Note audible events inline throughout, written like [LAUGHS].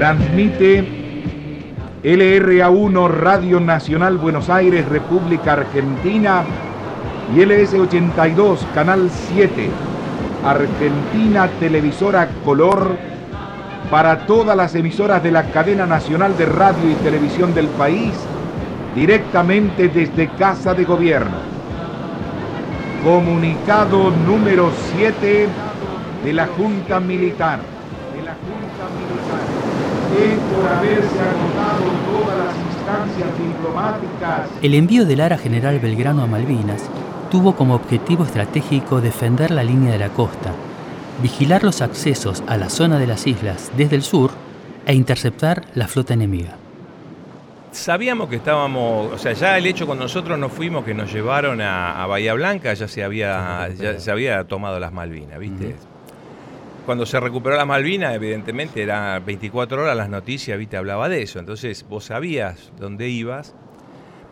Transmite LRA1 Radio Nacional Buenos Aires, República Argentina y LS82 Canal 7 Argentina Televisora Color para todas las emisoras de la cadena nacional de radio y televisión del país directamente desde Casa de Gobierno. Comunicado número 7 de la Junta Militar. De la Junta Militar. Que por haberse agotado todas las instancias diplomáticas. El envío del Ara General Belgrano a Malvinas tuvo como objetivo estratégico defender la línea de la costa, vigilar los accesos a la zona de las islas desde el sur e interceptar la flota enemiga. Sabíamos que estábamos, o sea, ya el hecho cuando nosotros nos fuimos que nos llevaron a, Bahía Blanca ya se había, ya se había tomado las Malvinas, ¿viste? Cuando se recuperó las Malvinas, evidentemente era 24 horas las noticias, ¿viste? Hablaba de eso. Entonces vos sabías dónde ibas,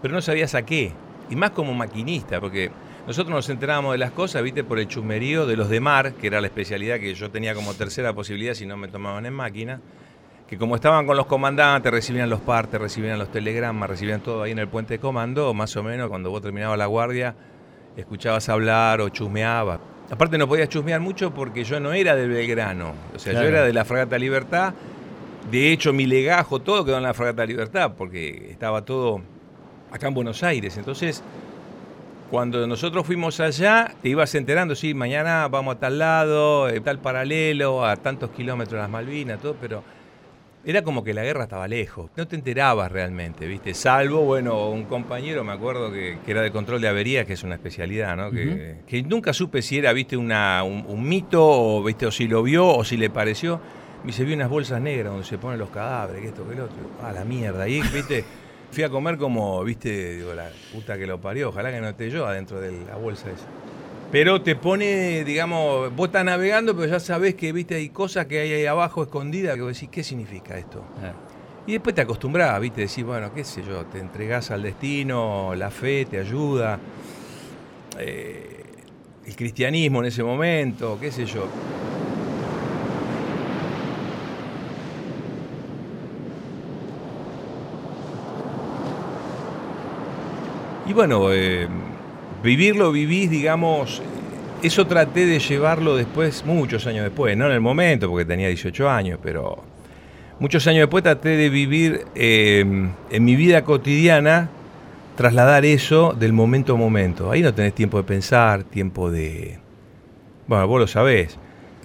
pero no sabías a qué. Y más como maquinista, porque nosotros nos enterábamos de las cosas, viste, por el chusmerío de los de mar, que era la especialidad que yo tenía como tercera posibilidad si no me tomaban en máquina que como estaban con los comandantes, recibían los partes, recibían los telegramas, recibían todo ahí en el puente de comando, más o menos cuando vos terminabas la guardia, escuchabas hablar o chusmeabas. Aparte no podías chusmear mucho porque yo no era del Belgrano, o sea, yo era de la Fragata Libertad, de hecho mi legajo, todo quedó en la Fragata Libertad, porque estaba todo acá en Buenos Aires, entonces... Cuando nosotros fuimos allá, te ibas enterando, sí, mañana vamos a tal lado, eh, tal paralelo, a tantos kilómetros de las Malvinas, todo, pero era como que la guerra estaba lejos, no te enterabas realmente, ¿viste? Salvo, bueno, un compañero, me acuerdo que, era de control de averías, que es una especialidad, ¿no? que, nunca supe si era, ¿viste? Una, un, mito, o, ¿viste? o si lo vio, o si le pareció. Me dice, vi unas bolsas negras donde se ponen los cadáveres, que esto, que el otro. Ah, la mierda. Ahí, ¿viste? Fui a comer como, ¿viste? Digo, la puta que lo parió, ojalá que no esté yo adentro de la bolsa esa. Pero te pone, digamos, vos estás navegando, pero ya sabés que viste hay cosas que hay ahí abajo escondidas que vos decís, ¿qué significa esto? Ah. Y después te acostumbras, viste, decís, bueno, qué sé yo, te entregás al destino, la fe te ayuda, eh, el cristianismo en ese momento, qué sé yo. Y bueno, eh, vivirlo vivís, digamos, eso traté de llevarlo después, muchos años después, no en el momento, porque tenía 18 años, pero muchos años después traté de vivir em, en mi vida cotidiana, trasladar eso del momento a momento. Ahí no tenés tiempo de pensar, tiempo de... Bueno, vos lo sabés.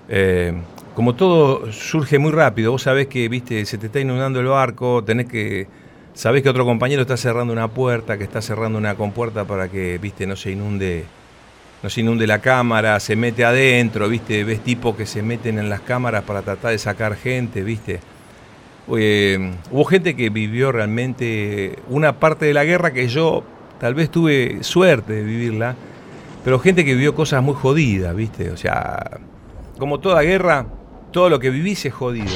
Em, como todo surge muy rápido, vos sabés que, viste, se te está inundando el barco, tenés que sabés que otro compañero está cerrando una puerta, que está cerrando una compuerta para que, viste, no se inunde, no se inunde la cámara, se mete adentro, viste, ves tipos que se meten en las cámaras para tratar de sacar gente, viste. hubo gente que vivió realmente una parte de la guerra que yo tal vez tuve suerte de vivirla, pero gente que vivió cosas muy jodidas, viste, o sea, como toda guerra, todo lo que vivís es jodido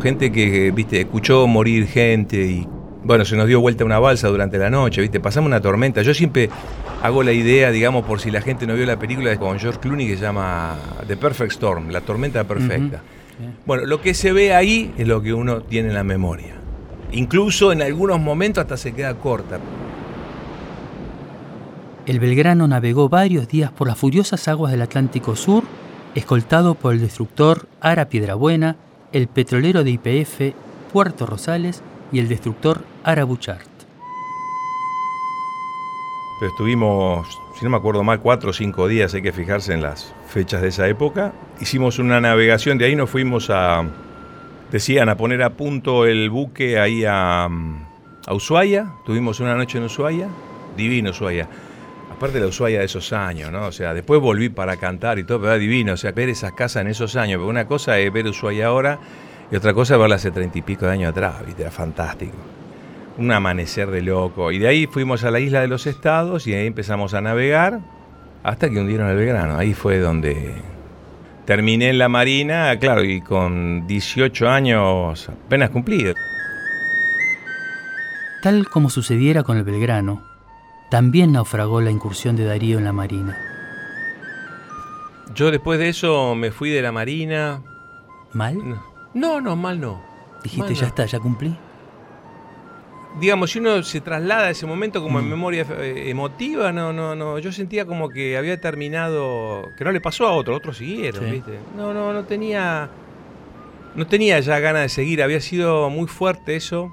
gente que, viste, escuchó morir gente y, bueno, se nos dio vuelta una balsa durante la noche, viste, pasamos una tormenta. Yo siempre hago la idea, digamos, por si la gente no vio la película con George Clooney que se llama The Perfect Storm, la tormenta perfecta. Bueno, lo que se ve ahí es lo que uno tiene en la memoria. Incluso en algunos momentos hasta se queda corta. El Belgrano navegó varios días por las furiosas aguas del Atlántico Sur, escoltado por el destructor Ara Piedrabuena, el petrolero de IPF Puerto Rosales y el destructor Arabuchart. Estuvimos, si no me acuerdo mal, cuatro o cinco días, hay que fijarse en las fechas de esa época. Hicimos una navegación, de ahí nos fuimos a, decían, a poner a punto el buque ahí a, a Ushuaia. Tuvimos una noche en Ushuaia, divino Ushuaia aparte de la Ushuaia de esos años, ¿no? O sea, después volví para cantar y todo, pero era divino, o sea, ver esas casas en esos años, pero una cosa es ver Ushuaia ahora y otra cosa es verla hace treinta y pico de años atrás, ¿viste? Era fantástico. Un amanecer de loco. Y de ahí fuimos a la isla de los estados y ahí empezamos a navegar hasta que hundieron el Belgrano. Ahí fue donde terminé en la marina, claro, y con 18 años apenas cumplidos. Tal como sucediera con el Belgrano, también naufragó la incursión de Darío en la Marina. Yo después de eso me fui de la Marina, ¿Mal? No, no, mal no. Dijiste, ya está, ya cumplí. Digamos, si uno se traslada a ese momento como en Mm. memoria eh, emotiva, no, no, no. Yo sentía como que había terminado. Que no le pasó a otro, otros siguieron, Sí. ¿viste? No, no, no tenía. No tenía ya ganas de seguir, había sido muy fuerte eso.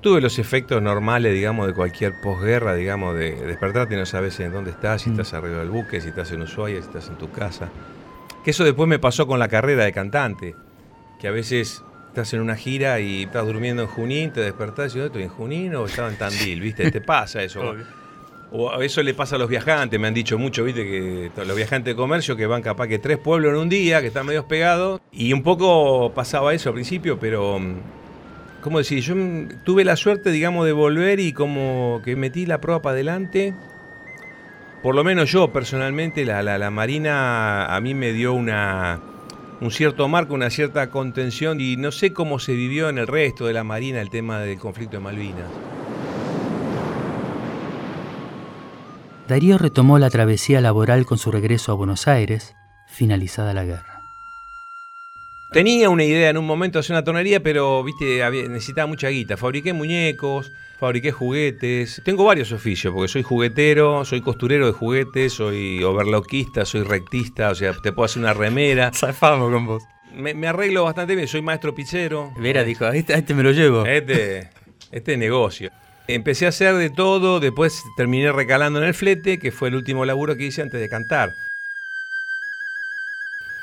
Tuve los efectos normales, digamos, de cualquier posguerra, digamos, de despertarte y no sabes en dónde estás, si Mm. estás arriba del buque, si estás en Ushuaia, si estás en tu casa. Que eso después me pasó con la carrera de cantante, que a veces estás en una gira y estás durmiendo en Junín, te despertás y estoy en Junín o estaba en Tandil, [LAUGHS] ¿viste? Te pasa eso. O a eso le pasa a los viajantes, me han dicho mucho, viste, que los viajantes de comercio que van capaz que tres pueblos en un día, que están medio pegados. Y un poco pasaba eso al principio, pero, mm, ¿cómo decir? Yo mm, tuve la suerte, digamos, de volver y como que metí la prueba para adelante. Por lo menos yo personalmente, la, la- la Marina a mí me dio una, un cierto marco, una cierta contención y no sé cómo se vivió en el resto de la Marina el tema del conflicto de Malvinas. Darío retomó la travesía laboral con su regreso a Buenos Aires, finalizada la guerra. Tenía una idea en un momento de hacer una tonería, pero viste, necesitaba mucha guita. Fabriqué muñecos, fabriqué juguetes. Tengo varios oficios, porque soy juguetero, soy costurero de juguetes, soy overlockista, soy rectista, o sea, te puedo hacer una remera. [LAUGHS] Zafamos con vos. Me, me arreglo bastante bien, soy maestro pizzero. Vera dijo, a este, a este me lo llevo. Este, este negocio. Empecé a hacer de todo, después terminé recalando en el flete, que fue el último laburo que hice antes de cantar.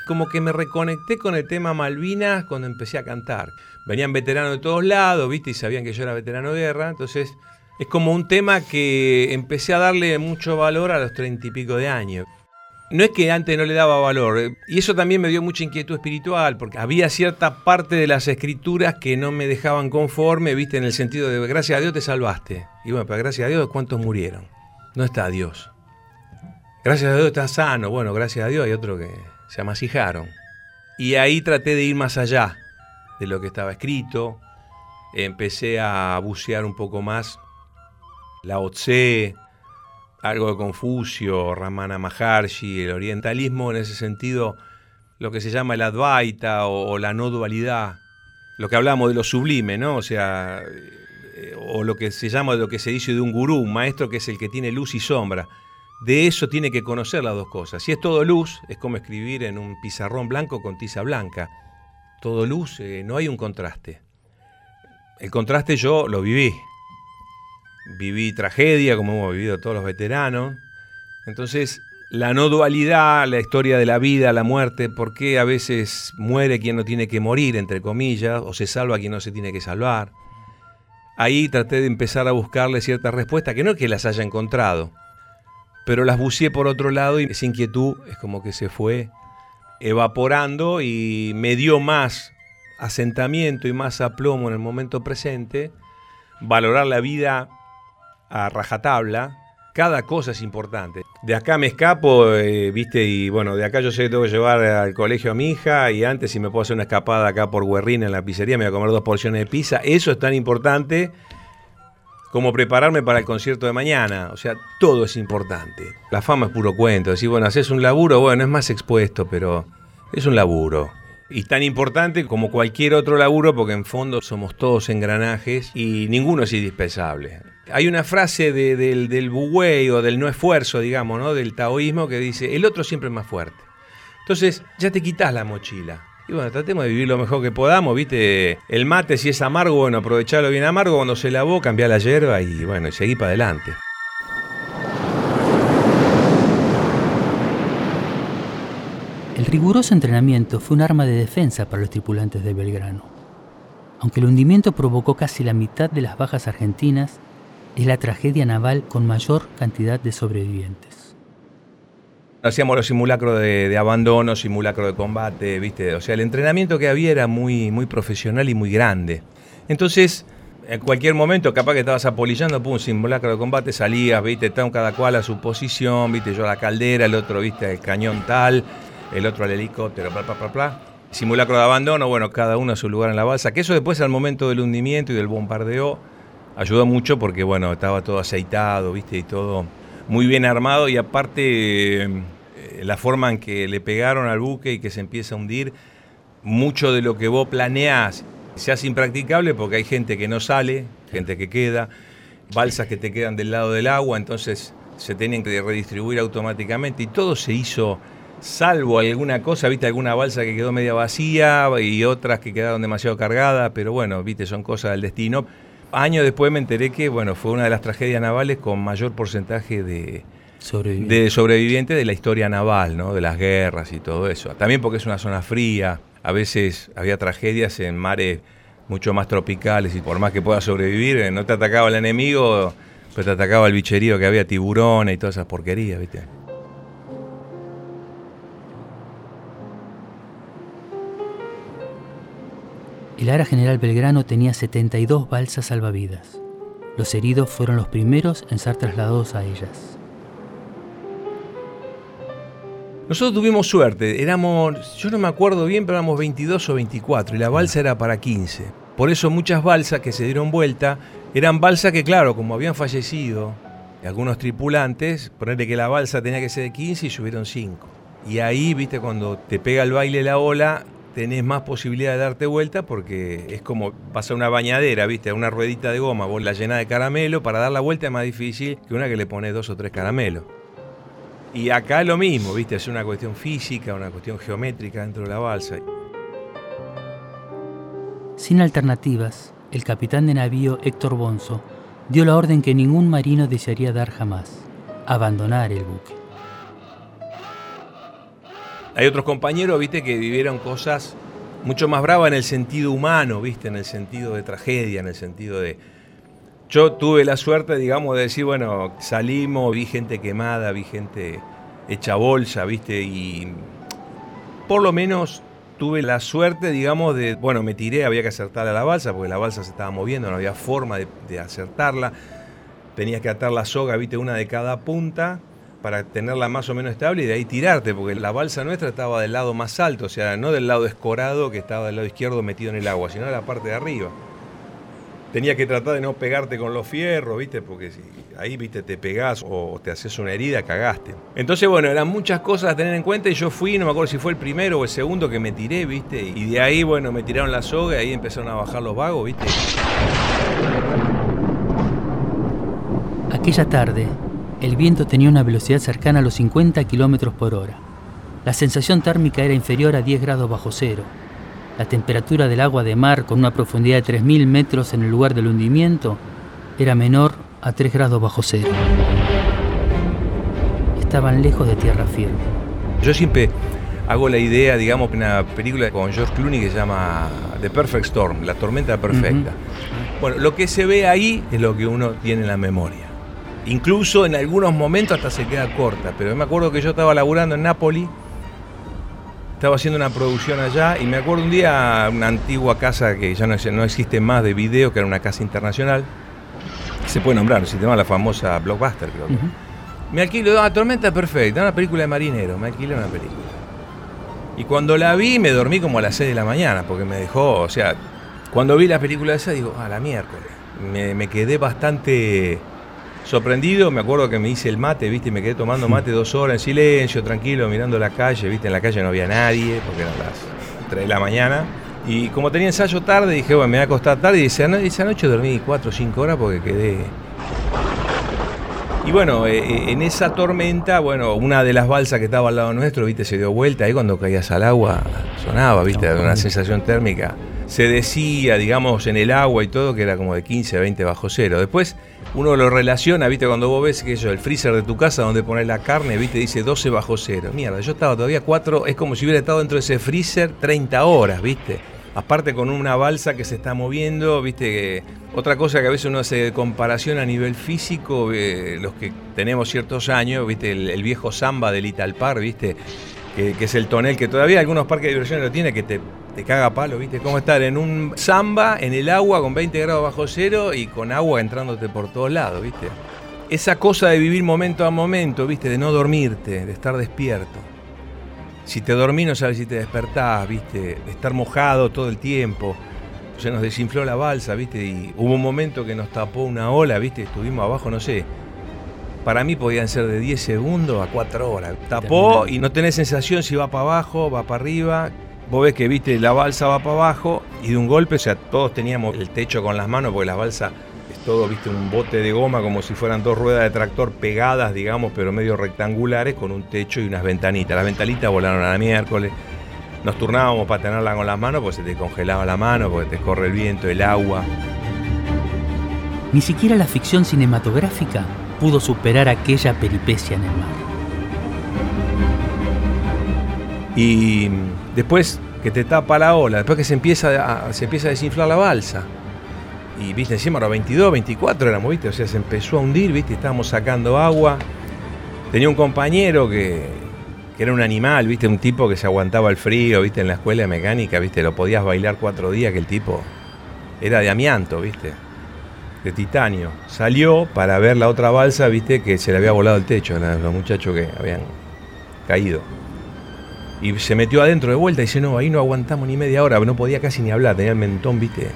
Como que me reconecté con el tema Malvinas cuando empecé a cantar. Venían veteranos de todos lados, ¿viste? Y sabían que yo era veterano de guerra. Entonces, es como un tema que empecé a darle mucho valor a los treinta y pico de años. No es que antes no le daba valor, eh, y eso también me dio mucha inquietud espiritual, porque había cierta parte de las escrituras que no me dejaban conforme, viste, en el sentido de gracias a Dios te salvaste. Y bueno, pero gracias a Dios, ¿cuántos murieron? No está Dios. Gracias a Dios estás sano. Bueno, gracias a Dios hay otro que se amasijaron. Y ahí traté de ir más allá de lo que estaba escrito. Empecé a bucear un poco más la Tse, algo de Confucio, Ramana Maharshi, el orientalismo en ese sentido, lo que se llama el Advaita o, la no dualidad, lo que hablamos de lo sublime, ¿no? O sea, eh, o lo que se llama, lo que se dice de un gurú, un maestro que es el que tiene luz y sombra. De eso tiene que conocer las dos cosas. Si es todo luz, es como escribir en un pizarrón blanco con tiza blanca. Todo luz, eh, no hay un contraste. El contraste yo lo viví. Viví tragedia, como hemos vivido todos los veteranos. Entonces, la no dualidad, la historia de la vida, la muerte, por qué a veces muere quien no tiene que morir, entre comillas, o se salva quien no se tiene que salvar. Ahí traté de empezar a buscarle ciertas respuestas, que no es que las haya encontrado, pero las buceé por otro lado y esa inquietud es como que se fue evaporando y me dio más asentamiento y más aplomo en el momento presente, valorar la vida a rajatabla, cada cosa es importante. De acá me escapo, eh, viste, y bueno, de acá yo sé que tengo que llevar al colegio a mi hija y antes si me puedo hacer una escapada acá por Guerrina en la pizzería, me voy a comer dos porciones de pizza. Eso es tan importante como prepararme para el concierto de mañana. O sea, todo es importante. La fama es puro cuento. Decir, bueno, haces un laburo, bueno, es más expuesto, pero es un laburo. Y tan importante como cualquier otro laburo, porque en fondo somos todos engranajes y ninguno es indispensable. Hay una frase de- del, del o del no esfuerzo, digamos, ¿no? del taoísmo, que dice, el otro siempre es más fuerte. Entonces, ya te quitas la mochila. Y bueno, tratemos de vivir lo mejor que podamos, ¿viste? El mate, si es amargo, bueno, aprovecharlo bien amargo. Cuando se lavó, cambiar la hierba y bueno, y seguí para adelante. El riguroso entrenamiento fue un arma de defensa para los tripulantes de Belgrano. Aunque el hundimiento provocó casi la mitad de las bajas argentinas, es la tragedia naval con mayor cantidad de sobrevivientes. Hacíamos los simulacros de, abandono, simulacro de combate, ¿viste? O sea, el entrenamiento que había era muy, muy profesional y muy grande. Entonces, en cualquier momento, capaz que estabas apolillando, pum, simulacro de combate, salías, ¿viste? Estaban cada cual a su posición, ¿viste? Yo a la caldera, el otro, ¿viste? El cañón tal, el otro al helicóptero, bla, bla, bla, bla. Simulacro de abandono, bueno, cada uno a su lugar en la balsa. Que eso después, al momento del hundimiento y del bombardeo, ayudó mucho porque, bueno, estaba todo aceitado, ¿viste? Y todo muy bien armado y aparte eh, la forma en que le pegaron al buque y que se empieza a hundir mucho de lo que vos planeás se hace impracticable porque hay gente que no sale, gente que queda, balsas que te quedan del lado del agua, entonces se tienen que redistribuir automáticamente y todo se hizo salvo alguna cosa, viste alguna balsa que quedó media vacía y otras que quedaron demasiado cargadas, pero bueno, viste, son cosas del destino. Años después me enteré que, bueno, fue una de las tragedias navales con mayor porcentaje de, de sobrevivientes de la historia naval, ¿no? De las guerras y todo eso. También porque es una zona fría, a veces había tragedias en mares mucho más tropicales y por más que puedas sobrevivir, eh, no te atacaba el enemigo, pero te atacaba el bicherío que había tiburones y todas esas porquerías, ¿viste? El Ara General Belgrano tenía 72 balsas salvavidas. Los heridos fueron los primeros en ser trasladados a ellas. Nosotros tuvimos suerte, éramos, yo no me acuerdo bien, pero éramos 22 o 24 y la balsa era para 15. Por eso muchas balsas que se dieron vuelta eran balsas que, claro, como habían fallecido algunos tripulantes, ponerle que la balsa tenía que ser de 15 y subieron 5. Y ahí, viste, cuando te pega el baile la ola, tenés más posibilidad de darte vuelta porque es como pasar una bañadera, ¿viste? Una ruedita de goma, vos la llenás de caramelo, para dar la vuelta es más difícil que una que le pones dos o tres caramelos. Y acá lo mismo, ¿viste? Es una cuestión física, una cuestión geométrica dentro de la balsa. Sin alternativas, el capitán de navío Héctor Bonzo dio la orden que ningún marino desearía dar jamás, abandonar el buque. Hay otros compañeros, viste, que vivieron cosas mucho más bravas en el sentido humano, viste, en el sentido de tragedia, en el sentido de... Yo tuve la suerte, digamos, de decir, bueno, salimos, vi gente quemada, vi gente hecha bolsa, viste, y por lo menos tuve la suerte, digamos, de, bueno, me tiré, había que acertar a la balsa, porque la balsa se estaba moviendo, no había forma de, de acertarla. Tenías que atar la soga, viste, una de cada punta, para tenerla más o menos estable y de ahí tirarte, porque la balsa nuestra estaba del lado más alto, o sea, no del lado escorado que estaba del lado izquierdo metido en el agua, sino de la parte de arriba. Tenía que tratar de no pegarte con los fierros, ¿viste? Porque si ahí, ¿viste? Te pegás o te haces una herida, cagaste. Entonces, bueno, eran muchas cosas a tener en cuenta y yo fui, no me acuerdo si fue el primero o el segundo que me tiré, ¿viste? Y de ahí, bueno, me tiraron la soga y ahí empezaron a bajar los vagos, ¿viste? Aquella tarde, el viento tenía una velocidad cercana a los 50 kilómetros por hora. La sensación térmica era inferior a 10 grados bajo cero. La temperatura del agua de mar, con una profundidad de 3.000 metros en el lugar del hundimiento, era menor a 3 grados bajo cero. Estaban lejos de tierra firme. Yo siempre hago la idea, digamos, de una película con George Clooney que se llama The Perfect Storm, la tormenta perfecta. Bueno, lo que se ve ahí es lo que uno tiene en la memoria. Incluso en algunos momentos hasta se queda corta, pero me acuerdo que yo estaba laburando en Nápoli, estaba haciendo una producción allá y me acuerdo un día una antigua casa que ya no, no existe más de video, que era una casa internacional, se puede nombrar, se llama la famosa Blockbuster, creo que. Me alquilo, una tormenta perfecta, una película de marinero, me alquilé una película. Y cuando la vi me dormí como a las 6 de la mañana, porque me dejó, o sea, cuando vi la película esa digo, a la miércoles. Me, me quedé bastante sorprendido, me acuerdo que me hice el mate, viste, y me quedé tomando mate dos horas en silencio, tranquilo, mirando la calle, viste, en la calle no había nadie, porque eran las 3 de la mañana. Y como tenía ensayo tarde, dije, bueno, me voy a acostar tarde, y esa, noche dormí 4 o 5 horas porque quedé... Y bueno, eh, en esa tormenta, bueno, una de las balsas que estaba al lado nuestro, viste, se dio vuelta, ahí cuando caías al agua sonaba, viste, una sensación térmica. Se decía, digamos, en el agua y todo, que era como de 15 a 20 bajo cero. Después uno lo relaciona, viste, cuando vos ves que eso, el freezer de tu casa donde pones la carne, viste, dice 12 bajo cero. Mierda, yo estaba todavía 4, es como si hubiera estado dentro de ese freezer 30 horas, viste. Aparte con una balsa que se está moviendo, viste, otra cosa que a veces uno hace comparación a nivel físico, eh, los que tenemos ciertos años, viste, el, viejo samba del Italpar, viste, que, es el tonel que todavía algunos parques de diversiones lo tiene, que te te caga palo, ¿viste? Cómo estar en un samba, en el agua, con 20 grados bajo cero y con agua entrándote por todos lados, ¿viste? Esa cosa de vivir momento a momento, ¿viste? De no dormirte, de estar despierto. Si te dormís no sabes si te despertás, ¿viste? De estar mojado todo el tiempo. Se nos desinfló la balsa, ¿viste? Y hubo un momento que nos tapó una ola, ¿viste? Estuvimos abajo, no sé. Para mí podían ser de 10 segundos a 4 horas. Tapó y no tenés sensación si va para abajo, va para arriba vos ves que viste la balsa va para abajo y de un golpe, o sea, todos teníamos el techo con las manos porque la balsa es todo, viste, un bote de goma como si fueran dos ruedas de tractor pegadas, digamos, pero medio rectangulares con un techo y unas ventanitas. Las ventanitas volaron a la miércoles. Nos turnábamos para tenerla con las manos porque se te congelaba la mano, porque te corre el viento, el agua. Ni siquiera la ficción cinematográfica pudo superar aquella peripecia en el mar. Y después que te tapa la ola, después que se empieza a, se empieza a desinflar la balsa. Y viste, encima los 22, 24 éramos, viste, o sea, se empezó a hundir, viste, estábamos sacando agua. Tenía un compañero que, que era un animal, viste, un tipo que se aguantaba el frío, viste, en la escuela de mecánica, viste, lo podías bailar cuatro días, que el tipo era de amianto, viste, titanio. Salió para ver la otra balsa, viste, que se le había volado el techo a los muchachos que habían caído. Y se metió adentro de vuelta y dice, no, ahí no aguantamos ni media hora, no podía casi ni hablar, tenía el mentón, viste,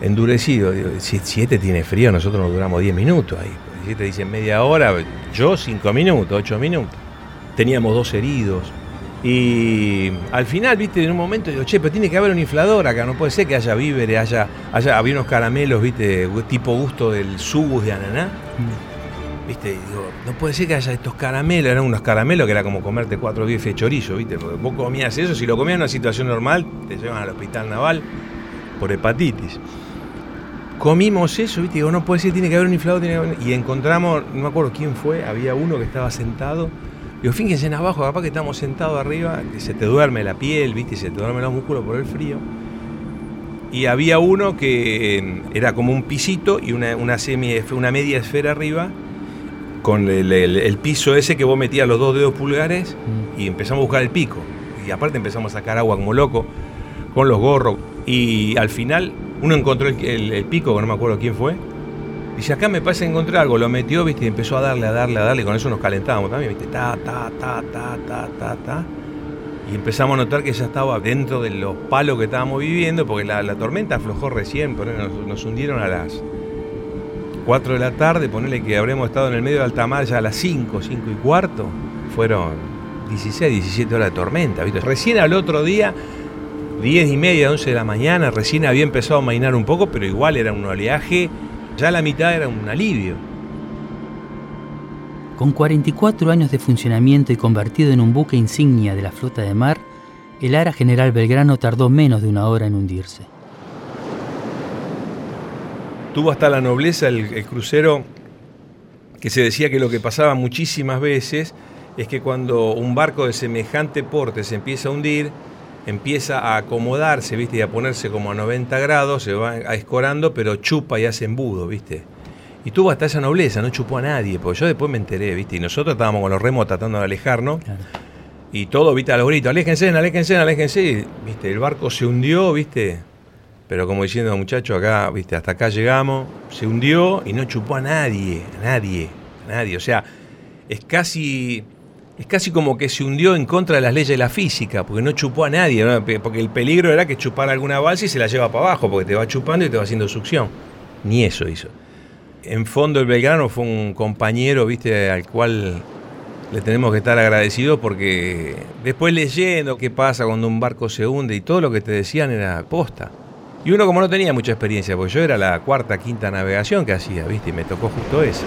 endurecido. Digo, si, tiene frío, nosotros nos duramos 10 minutos ahí. Si este dice media hora, yo 5 minutos, 8 minutos. Teníamos dos heridos. Y al final, viste, en un momento digo, che, pero tiene que haber un inflador acá, no puede ser que haya víveres, haya, haya había unos caramelos, viste, tipo gusto del subus de ananá. ¿Viste? digo, no puede ser que haya estos caramelos, eran unos caramelos que era como comerte cuatro bifes de chorizo, ¿viste? Porque vos comías eso, si lo comías en una situación normal, te llevan al hospital naval por hepatitis. Comimos eso, ¿viste? Digo, no puede ser, tiene que haber un inflador, tiene que haber... Y encontramos, no me acuerdo quién fue, había uno que estaba sentado. Digo, fíjense en abajo, capaz que estamos sentados arriba, y se te duerme la piel, ¿viste? Y se te duermen los músculos por el frío. Y había uno que eh, era como un pisito y una, una, semi, una media esfera arriba, con el, el- el piso ese que vos metías los dos dedos pulgares y empezamos a buscar el pico. Y aparte empezamos a sacar agua como loco con los gorros. Y al final uno encontró el, el- el pico, que no me acuerdo quién fue. Dice, acá me parece encontrar algo. Lo metió, viste, y empezó a darle, a darle, a darle. Y con eso nos calentábamos también, viste. Ta, ta, ta, ta, ta, ta, ta. Y empezamos a notar que ya estaba dentro de los palos que estábamos viviendo, porque la, tormenta aflojó recién, pero nos, hundieron a las 4 de la tarde, ponerle que habremos estado en el medio de alta mar ya a las 5, 5 y cuarto, fueron 16, 17 horas de tormenta, ¿viste? Recién al otro día, 10 y media, 11 de la mañana, recién había empezado a mainar un poco, pero igual era un oleaje, ya la mitad era un alivio. Con 44 años de funcionamiento y convertido en un buque insignia de la flota de mar, el Ara General Belgrano tardó menos de una hora en hundirse. Tuvo hasta la nobleza el, el crucero que se decía que lo que pasaba muchísimas veces es que cuando un barco de semejante porte se empieza a hundir, empieza a acomodarse, ¿viste? Y a ponerse como a 90 grados, se va escorando, pero chupa y hace embudo, ¿viste? Y tuvo hasta esa nobleza, no chupó a nadie, porque yo después me enteré, ¿viste? Y nosotros estábamos con los remos tratando de alejarnos, Claro. y todo, ¿viste? A los gritos, aléjense, aléjense, aléjense, y, ¿viste? El barco se hundió, ¿viste? Pero como diciendo, muchachos, acá, ¿viste? Hasta acá llegamos, se hundió y no chupó a nadie, a nadie, a nadie. O sea, es casi, es casi como que se hundió en contra de las leyes de la física, porque no chupó a nadie, porque el peligro era que chupara alguna balsa y se la lleva para abajo, porque te va chupando y te va haciendo succión. Ni eso hizo. En fondo el Belgrano fue un compañero, viste, al cual le tenemos que estar agradecidos porque después leyendo qué pasa cuando un barco se hunde y todo lo que te decían era posta. Y uno como no tenía mucha experiencia, porque yo era la cuarta, quinta navegación que hacía, viste, y me tocó justo eso.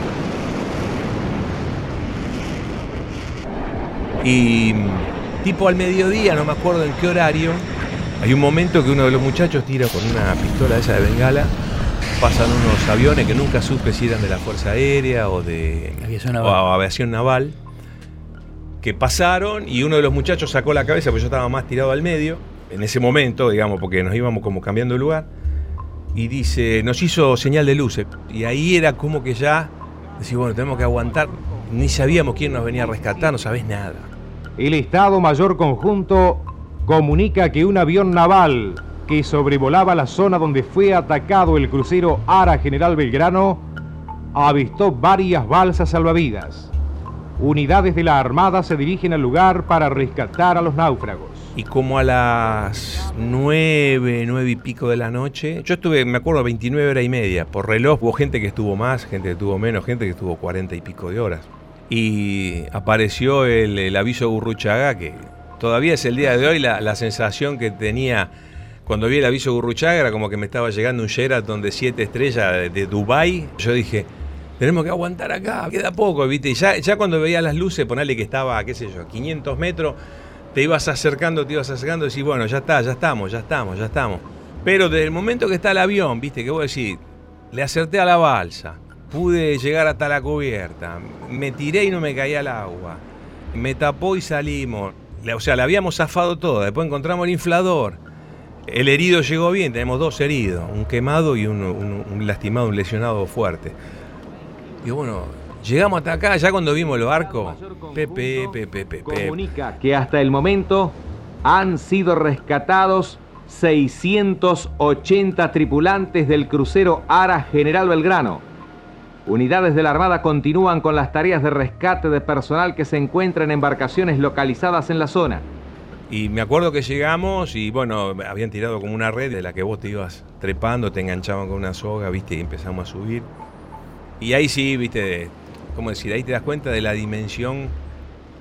Y tipo al mediodía, no me acuerdo en qué horario, hay un momento que uno de los muchachos tira con una pistola esa de bengala, pasan unos aviones que nunca supe si eran de la Fuerza Aérea o de Aviación o naval. aviación naval, que pasaron y uno de los muchachos sacó la cabeza, porque yo estaba más tirado al medio, en ese momento, digamos, porque nos íbamos como cambiando de lugar, y dice, nos hizo señal de luces. Y ahí era como que ya, decís, bueno, tenemos que aguantar, ni sabíamos quién nos venía a rescatar, no sabés nada. El Estado Mayor Conjunto comunica que un avión naval que sobrevolaba la zona donde fue atacado el crucero Ara General Belgrano avistó varias balsas salvavidas. Unidades de la Armada se dirigen al lugar para rescatar a los náufragos. Y como a las nueve, nueve y pico de la noche, yo estuve, me acuerdo, 29 horas y media. Por reloj hubo gente que estuvo más, gente que estuvo menos, gente que estuvo 40 y pico de horas. Y apareció el, aviso Gurruchaga que todavía es el día de hoy la, sensación que tenía cuando vi el aviso Gurruchaga, era como que me estaba llegando un Sheraton de siete estrellas de, de Dubai. Yo dije, tenemos que aguantar acá, queda poco, ¿viste? Y ya, ya cuando veía las luces, ponerle que estaba, qué sé yo, 500 metros, te ibas acercando, te ibas acercando y decís, bueno, ya está, ya estamos, ya estamos, ya estamos. Pero desde el momento que está el avión, ¿viste? Que vos decís, le acerté a la balsa, pude llegar hasta la cubierta, me tiré y no me caía al agua, me tapó y salimos. O sea, le habíamos zafado todo, después encontramos el inflador. El herido llegó bien, tenemos dos heridos, un quemado y un, lastimado, un lesionado fuerte. Y bueno, llegamos hasta acá, ya cuando vimos el barco, Pepe, Pepe, Pepe. Comunica que hasta el momento han sido rescatados 680 tripulantes del crucero Ara General Belgrano Unidades de la Armada continúan con las tareas de rescate de personal que se encuentra en embarcaciones localizadas en la zona. Y me acuerdo que llegamos y bueno, habían tirado como una red de la que vos te ibas trepando, te enganchaban con una soga, viste, y empezamos a subir. Y ahí sí, viste, ¿cómo decir? Ahí te das cuenta de la dimensión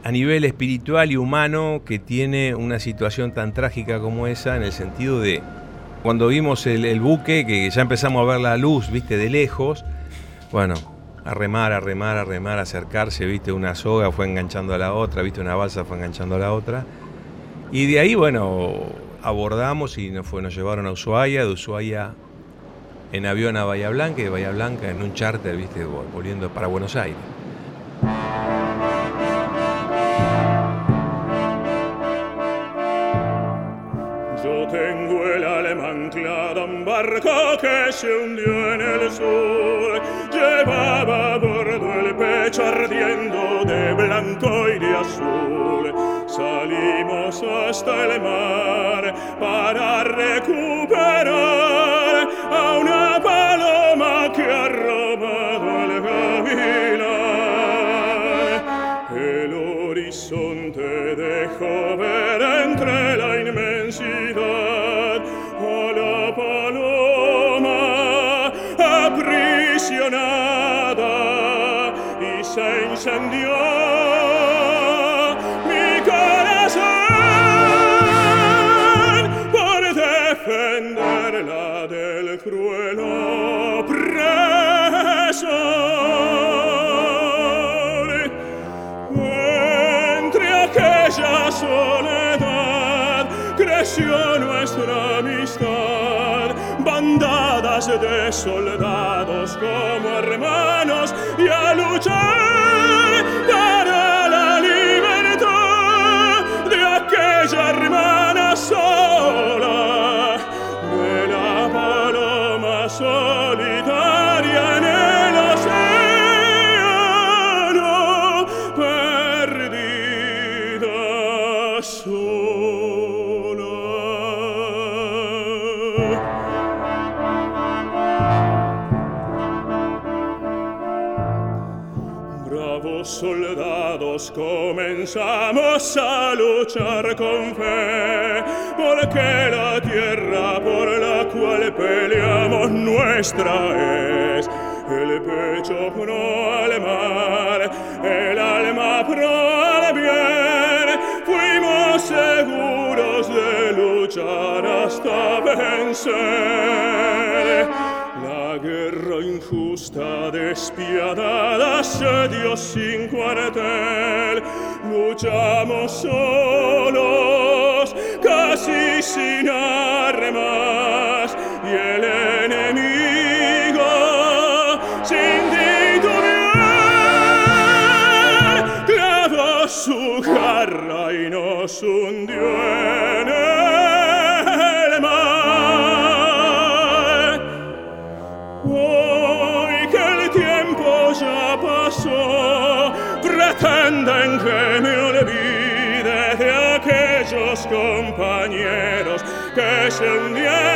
a nivel espiritual y humano que tiene una situación tan trágica como esa, en el sentido de cuando vimos el, el buque, que ya empezamos a ver la luz, viste, de lejos, bueno, a remar, a remar, a remar, acercarse, viste, una soga fue enganchando a la otra, viste, una balsa fue enganchando a la otra. Y de ahí, bueno, abordamos y nos, fue, nos llevaron a Ushuaia, de Ushuaia en avión a Bahía Blanca y de Bahía Blanca en un charter, viste, volviendo para Buenos Aires. Yo tengo el alma anclada en barco que se hundió en el sur. baba bordo el pecho ardiendo de blanco y de azul. Salimos hasta el mar para recuperar nuestra amistad, bandadas de soldados como hermanos y a luchar Russia! Soldados, comenzamos a luchar con fe, porque la tierra por la cual peleamos nuestra es. El pecho pro al mar, el alma pro al bien, fuimos seguros de luchar hasta vencer. Sta despiadada se dio sin cuartel, luchamos solos, casi sin armas, y el enemigo sin titubear clavó su jarra y nos hundió en compañeros que se hundieron